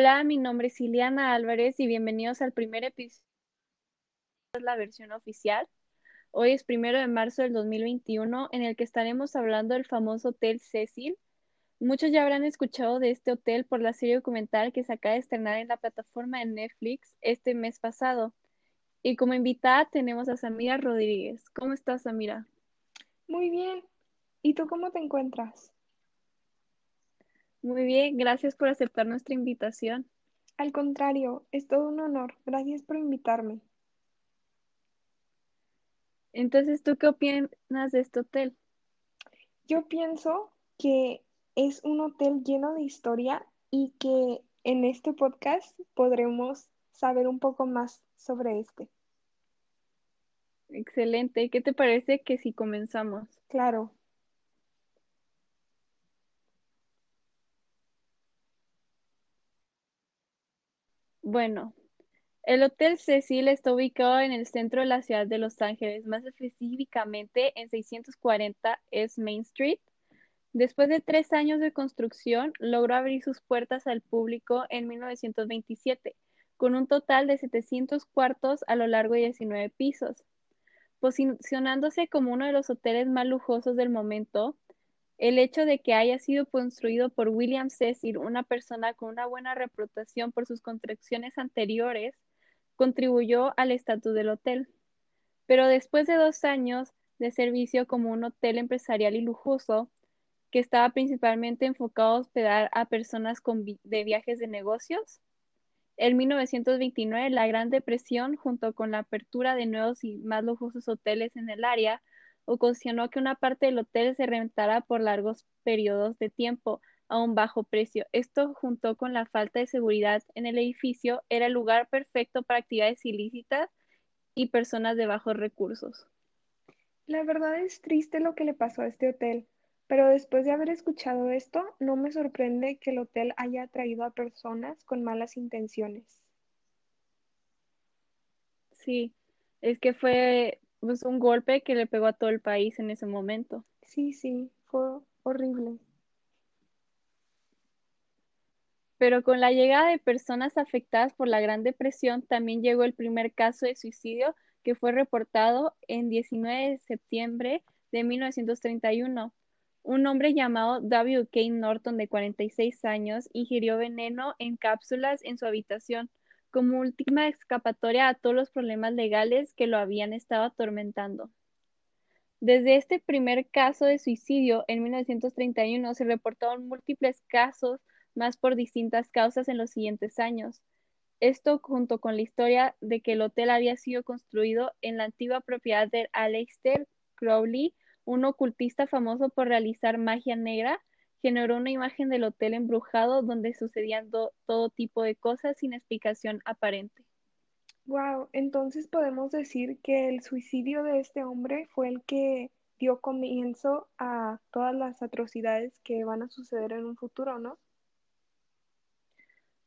Hola, mi nombre es Ileana Álvarez y bienvenidos al primer episodio de la versión oficial. Hoy es primero de marzo del 2021 en el que estaremos hablando del famoso Hotel Cecil. Muchos ya habrán escuchado de este hotel por la serie documental que se acaba de estrenar en la plataforma de Netflix este mes pasado. Y como invitada tenemos a Samira Rodríguez. ¿Cómo estás, Samira? Muy bien. ¿Y tú cómo te encuentras? Muy bien, gracias por aceptar nuestra invitación. Al contrario, es todo un honor. Gracias por invitarme. Entonces, ¿tú qué opinas de este hotel? Yo pienso que es un hotel lleno de historia y que en este podcast podremos saber un poco más sobre este. Excelente. ¿Qué te parece que si comenzamos? Claro. Bueno, el Hotel Cecil está ubicado en el centro de la ciudad de Los Ángeles, más específicamente en 640 S Main Street. Después de tres años de construcción, logró abrir sus puertas al público en 1927, con un total de 700 cuartos a lo largo de 19 pisos. Posicionándose como uno de los hoteles más lujosos del momento, el hecho de que haya sido construido por William Cecil, una persona con una buena reputación por sus construcciones anteriores, contribuyó al estatus del hotel. Pero después de dos años de servicio como un hotel empresarial y lujoso, que estaba principalmente enfocado a hospedar a personas de viajes de negocios, en 1929 la Gran Depresión, junto con la apertura de nuevos y más lujosos hoteles en el área, ocasionó que una parte del hotel se rentara por largos periodos de tiempo a un bajo precio. Esto, junto con la falta de seguridad en el edificio, era el lugar perfecto para actividades ilícitas y personas de bajos recursos. La verdad es triste lo que le pasó a este hotel, pero después de haber escuchado esto, no me sorprende que el hotel haya atraído a personas con malas intenciones. Sí, es que fue pues, un golpe que le pegó a todo el país en ese momento. Sí, sí, fue horrible. Pero con la llegada de personas afectadas por la Gran Depresión, también llegó el primer caso de suicidio que fue reportado en 19 de septiembre de 1931. Un hombre llamado W. K. Norton, de 46 años, ingirió veneno en cápsulas en su habitación como última escapatoria a todos los problemas legales que lo habían estado atormentando. Desde este primer caso de suicidio en 1931 se reportaron múltiples casos más por distintas causas en los siguientes años. Esto junto con la historia de que el hotel había sido construido en la antigua propiedad de Aleister Crowley, un ocultista famoso por realizar magia negra, generó una imagen del hotel embrujado donde sucedían todo tipo de cosas sin explicación aparente. Wow, entonces podemos decir que el suicidio de este hombre fue el que dio comienzo a todas las atrocidades que van a suceder en un futuro, ¿no?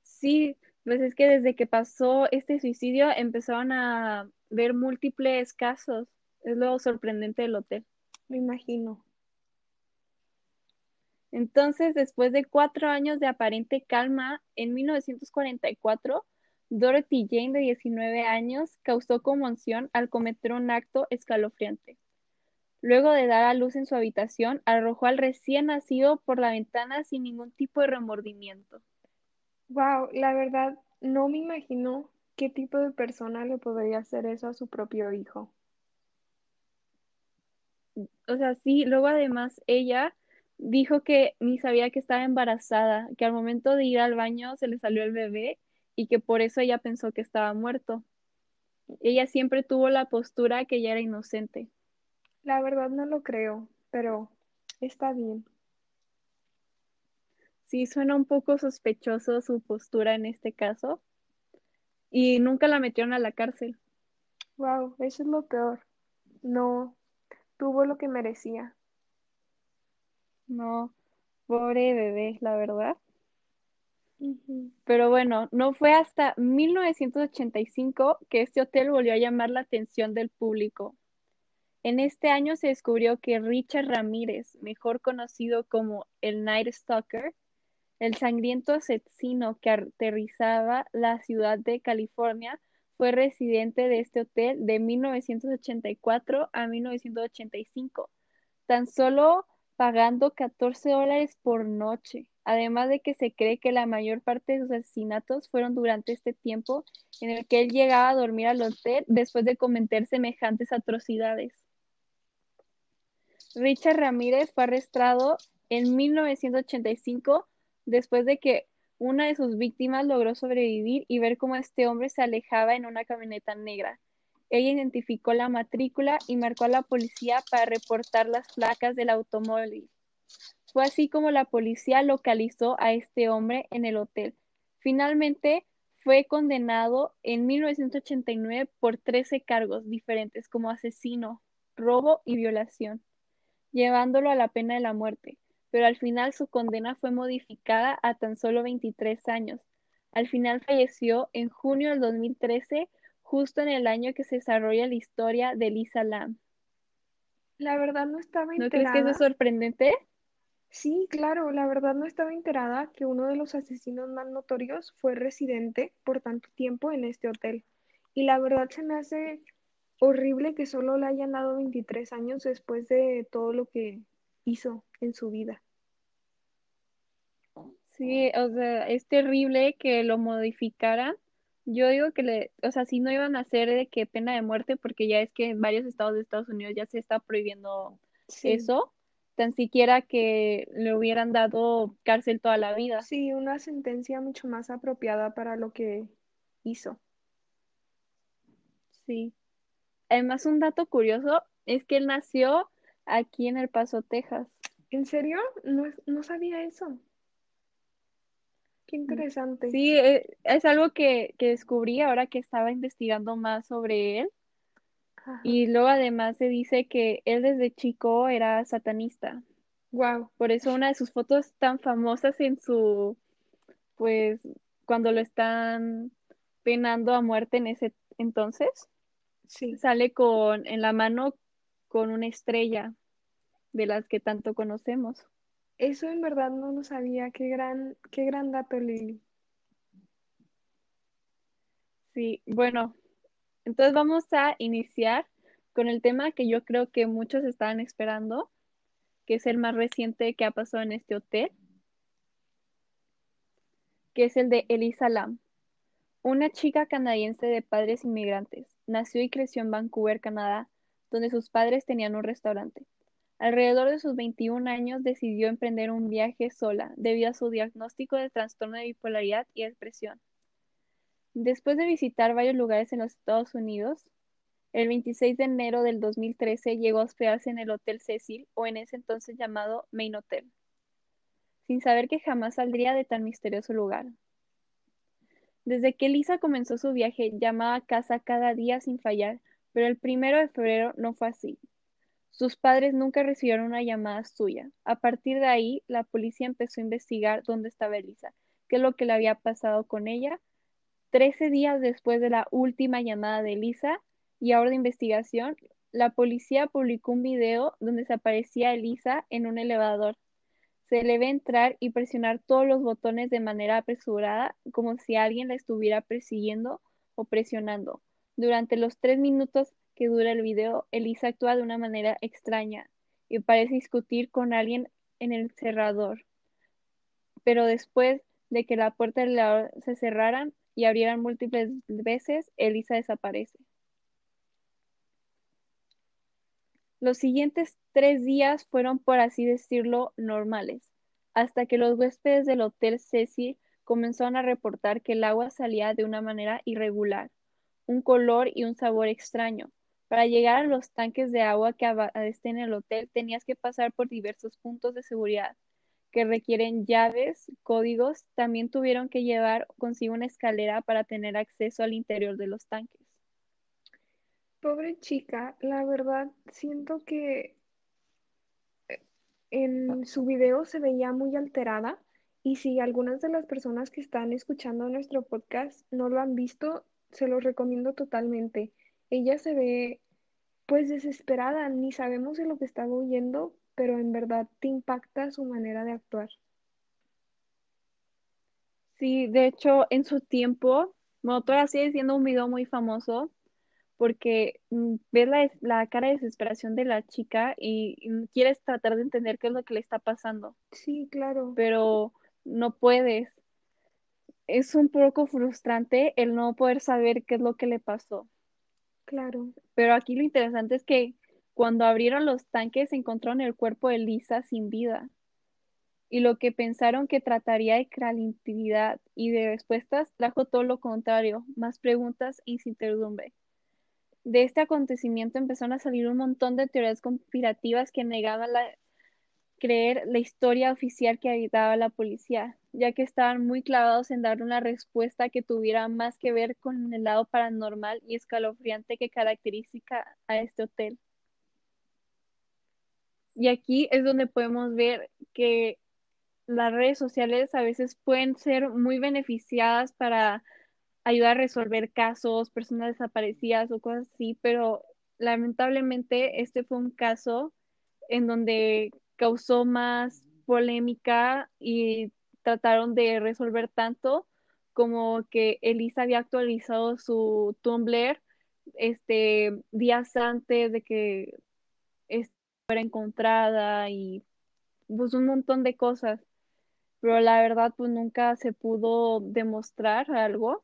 Sí, pues es que desde que pasó este suicidio empezaron a ver múltiples casos. Es lo sorprendente del hotel. Me imagino. Entonces, después de cuatro años de aparente calma, en 1944, Dorothy Jane, de 19 años, causó conmoción al cometer un acto escalofriante. Luego de dar a luz en su habitación, arrojó al recién nacido por la ventana sin ningún tipo de remordimiento. Wow, la verdad, no me imagino qué tipo de persona le podría hacer eso a su propio hijo. O sea, sí, luego además ella dijo que ni sabía que estaba embarazada, que al momento de ir al baño se le salió el bebé y que por eso ella pensó que estaba muerto. Ella siempre tuvo la postura que ella era inocente. La verdad no lo creo, pero está bien. Sí, suena un poco sospechoso su postura en este caso. Y nunca la metieron a la cárcel. Wow, eso es lo peor. No tuvo lo que merecía. No, pobre bebé, la verdad. Pero bueno, no fue hasta 1985 que este hotel volvió a llamar la atención del público. En este año se descubrió que Richard Ramírez, mejor conocido como el Night Stalker, El sangriento asesino que aterrizaba la ciudad de California fue residente de este hotel de 1984 a 1985, tan solo pagando 14 dólares por noche. Además de que se cree que la mayor parte de sus asesinatos fueron durante este tiempo en el que él llegaba a dormir al hotel después de cometer semejantes atrocidades. Richard Ramírez fue arrestado en 1985 después de que una de sus víctimas logró sobrevivir y ver cómo este hombre se alejaba en una camioneta negra. Ella identificó la matrícula y marcó a la policía para reportar las placas del automóvil. Fue así como la policía localizó a este hombre en el hotel. Finalmente, fue condenado en 1989 por 13 cargos diferentes como asesino, robo y violación, llevándolo a la pena de la muerte pero al final su condena fue modificada a tan solo 23 años. Al final falleció en junio del 2013, justo en el año que se desarrolla la historia de Lisa Lam. La verdad no estaba enterada. ¿No crees que eso es sorprendente? Sí, claro, la verdad no estaba enterada que uno de los asesinos más notorios fue residente por tanto tiempo en este hotel. Y la verdad se me hace horrible que solo le hayan dado 23 años después de todo lo que hizo en su vida. Sí, o sea, es terrible que lo modificaran. Yo digo que le, o sea, si no iban a hacer de que pena de muerte, porque ya es que en varios estados de Estados Unidos ya se está prohibiendo eso, tan siquiera que le hubieran dado cárcel toda la vida. Sí, una sentencia mucho más apropiada para lo que hizo. Sí. Además, un dato curioso es que él nació aquí en El Paso, Texas. ¿En serio? No, no sabía eso. Qué interesante. Sí, eh, es, algo que, descubrí ahora que estaba investigando más sobre él. Y luego además se dice que él desde chico era satanista. Wow. Por eso una de sus fotos tan famosas en su, pues, cuando lo están penando a muerte en ese entonces, sí. sale con, en la mano con una estrella de las que tanto conocemos. Eso en verdad no lo sabía. Qué gran, qué gran dato, Lili. Sí, bueno, entonces vamos a iniciar con el tema que yo creo que muchos estaban esperando, que es el más reciente que ha pasado en este hotel, que es el de Elisa Lam, una chica canadiense de padres inmigrantes. Nació y creció en Vancouver, Canadá, donde sus padres tenían un restaurante. Alrededor de sus 21 años decidió emprender un viaje sola debido a su diagnóstico de trastorno de bipolaridad y depresión. Después de visitar varios lugares en los Estados Unidos, el 26 de enero del 2013 llegó a hospedarse en el Hotel Cecil o en ese entonces llamado Main Hotel, sin saber que jamás saldría de tan misterioso lugar. Desde que Lisa comenzó su viaje, llamaba a casa cada día sin fallar, pero el primero de febrero no fue así. Sus padres nunca recibieron una llamada suya. A partir de ahí, la policía empezó a investigar dónde estaba Elisa, qué es lo que le había pasado con ella. Trece días después de la última llamada de Elisa y ahora de investigación, la policía publicó un video donde se aparecía Elisa en un elevador. Se le ve entrar y presionar todos los botones de manera apresurada, como si alguien la estuviera persiguiendo o presionando. Durante los tres minutos que dura el video, Elisa actúa de una manera extraña y parece discutir con alguien en el cerrador. Pero después de que la puerta del elevador se cerraran y abrieran múltiples veces, Elisa desaparece. Los siguientes tres días fueron, por así decirlo, normales, hasta que los huéspedes del Hotel Cecil comenzaron a reportar que el agua salía de una manera irregular un color y un sabor extraño. Para llegar a los tanques de agua que estén en el hotel tenías que pasar por diversos puntos de seguridad que requieren llaves, códigos. También tuvieron que llevar consigo una escalera para tener acceso al interior de los tanques. Pobre chica, la verdad siento que eh, en su video se veía muy alterada y si algunas de las personas que están escuchando nuestro podcast no lo han visto, se los recomiendo totalmente. Ella se ve pues desesperada, ni sabemos de lo que está huyendo, pero en verdad te impacta su manera de actuar. Sí, de hecho, en su tiempo, todavía sigue siendo un video muy famoso porque mm, ves la, la cara de desesperación de la chica y, y quieres tratar de entender qué es lo que le está pasando, Sí, claro, pero no puedes. Es un poco frustrante el no poder saber qué es lo que le pasó. Claro. Pero aquí lo interesante es que cuando abrieron los tanques encontraron el cuerpo de Lisa sin vida. Y lo que pensaron que trataría de creatividad y de respuestas trajo todo lo contrario, más preguntas e incertidumbre. De este acontecimiento empezaron a salir un montón de teorías conspirativas que negaban la, creer la historia oficial que habitaba la policía, ya que estaban muy clavados en dar una respuesta que tuviera más que ver con el lado paranormal y escalofriante que caracteriza a este hotel. Y aquí es donde podemos ver que las redes sociales a veces pueden ser muy beneficiadas para ayudar a resolver casos, personas desaparecidas o cosas así, pero lamentablemente este fue un caso en donde causó más polémica y trataron de resolver tanto como que Elisa había actualizado su Tumblr este días antes de que fuera encontrada y pues un montón de cosas, pero la verdad pues nunca se pudo demostrar algo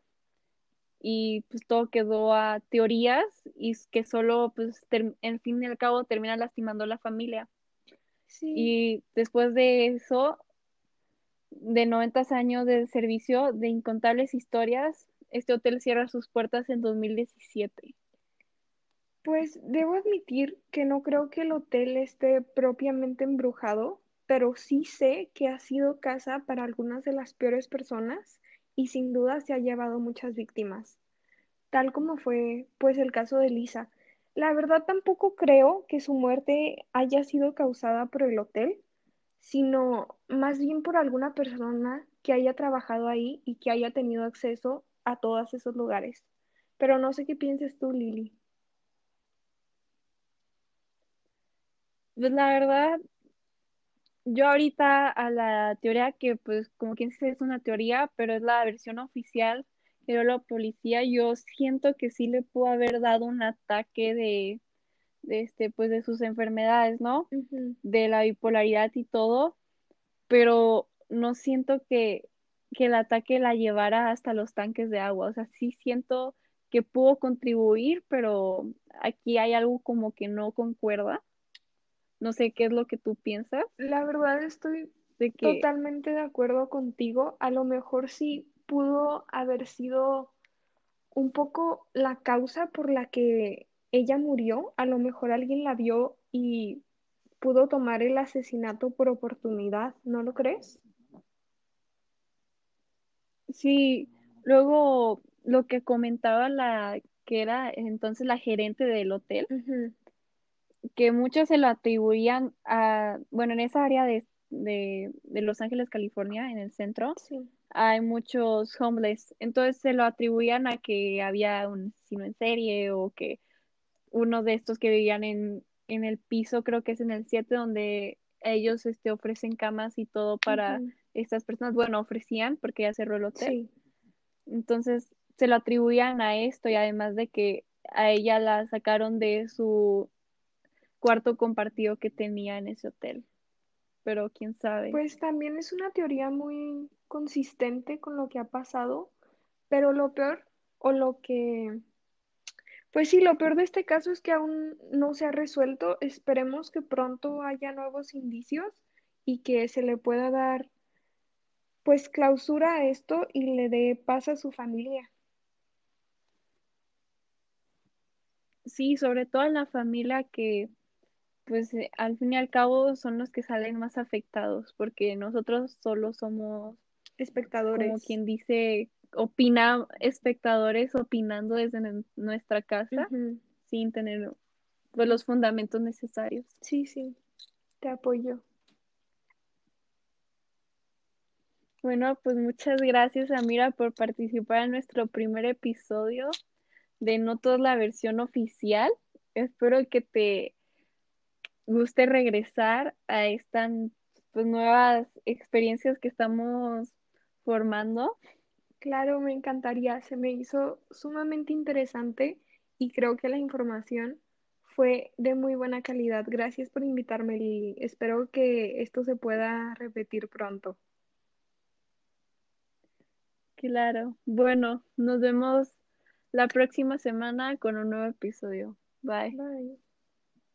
y pues todo quedó a teorías y que solo pues en fin y al cabo termina lastimando a la familia. Sí, Y después de eso, de 90 años de servicio, de incontables historias, este hotel cierra sus puertas en 2017. pues debo admitir que no creo que el hotel esté propiamente embrujado, pero sí sé que ha sido casa para algunas de las peores personas y sin duda se ha llevado muchas víctimas, tal como fue pues el caso de Lisa. La verdad tampoco creo que su muerte haya sido causada por el hotel, sino más bien por alguna persona que haya trabajado ahí y que haya tenido acceso a todos esos lugares. Pero no sé qué pienses tú, Lili. Pues la verdad, yo ahorita a la teoría que pues como quien dice es una teoría, pero es la versión oficial dio la policía, yo siento que sí le pudo haber dado un ataque de, de este pues de sus enfermedades, ¿no? De la bipolaridad y todo, pero no siento que, que el ataque la llevara hasta los tanques de agua. O sea, sí siento que pudo contribuir, pero aquí hay algo como que no concuerda. No sé qué es lo que tú piensas La verdad estoy de que totalmente de acuerdo contigo. A lo mejor sí pudo haber sido un poco la causa por la que ella murió. A lo mejor alguien la vio y pudo tomar el asesinato por oportunidad, ¿no lo crees? sí, luego lo que comentaba la que era entonces la gerente del hotel, que muchos se lo atribuían a, bueno, en esa área de, de, de Los Ángeles, California, en el centro, Sí. Hay muchos homeless, entonces se lo atribuían a que había un asesino en serie o que uno de estos que vivían en, en el piso, creo que es en el 7 donde ellos este, ofrecen camas y todo para estas personas, bueno, ofrecían porque ya cerró el hotel, Sí. entonces se lo atribuían a esto y además de que a ella la sacaron de su cuarto compartido que tenía en ese hotel, pero quién sabe. Pues también es una teoría muy consistente con lo que ha pasado, pero lo peor o lo que Pues sí, lo peor de este caso es que aún no se ha resuelto. Esperemos que pronto haya nuevos indicios y que se le pueda dar pues clausura a esto y le dé paz a su familia. Sí, sobre todo en la familia que pues eh, al fin y al cabo son los que salen más afectados porque nosotros solo somos como Espectadores. quien dice, opina, espectadores opinando desde nu- nuestra casa sin tener pues, los fundamentos necesarios. Sí, sí, te apoyo. Bueno, pues muchas gracias, Amira, por participar en nuestro primer episodio de No Toda la versión oficial. Espero que te guste regresar a estas pues, nuevas experiencias que estamos informando. Claro, me encantaría. Se me hizo sumamente interesante y creo que la información fue de muy buena calidad. Gracias por invitarme, Lili. Espero que esto se pueda repetir pronto. Claro. Bueno, nos vemos la próxima semana con un nuevo episodio. Bye. Bye.